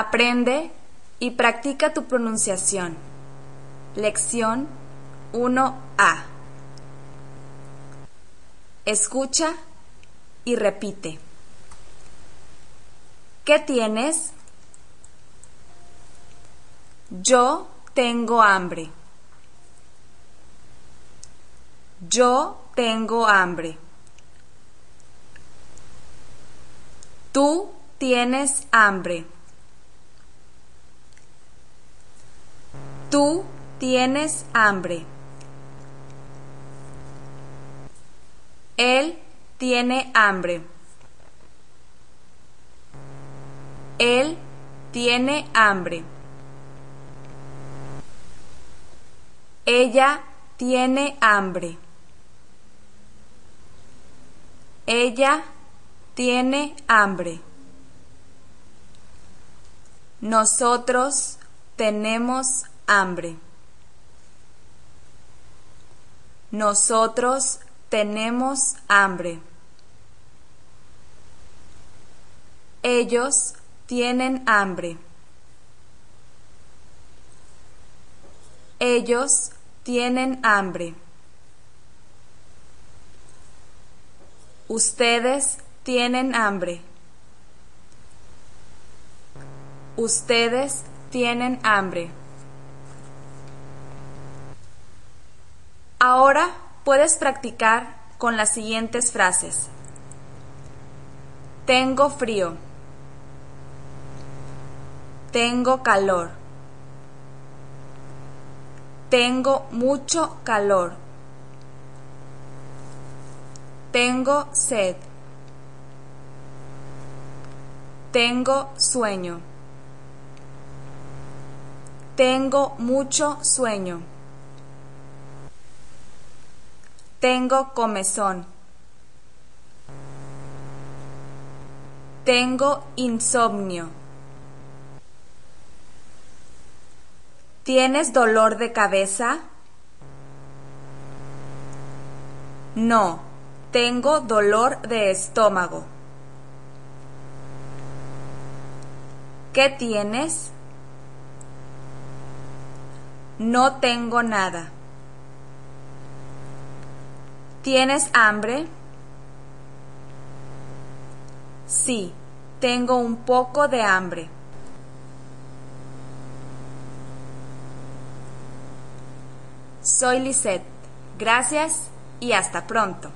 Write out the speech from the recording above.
Aprende y practica tu pronunciación. Lección 1A. Escucha y repite. ¿Qué tienes? Yo tengo hambre. Yo tengo hambre. Tú tienes hambre. Tú tienes hambre. Él tiene hambre. Él tiene hambre. Ella tiene hambre. Ella tiene hambre. Nosotros tenemos hambre. Nosotros tenemos hambre. Ellos tienen hambre. Ellos tienen hambre. Ustedes tienen hambre. Ustedes tienen hambre. Ahora puedes practicar con las siguientes frases. Tengo frío. Tengo calor. Tengo mucho calor. Tengo sed. Tengo sueño. Tengo mucho sueño. Tengo comezón. Tengo insomnio. ¿Tienes dolor de cabeza? No, tengo dolor de estómago. ¿Qué tienes? No tengo nada. ¿Tienes hambre? Sí, tengo un poco de hambre. Soy Lisette. Gracias y hasta pronto.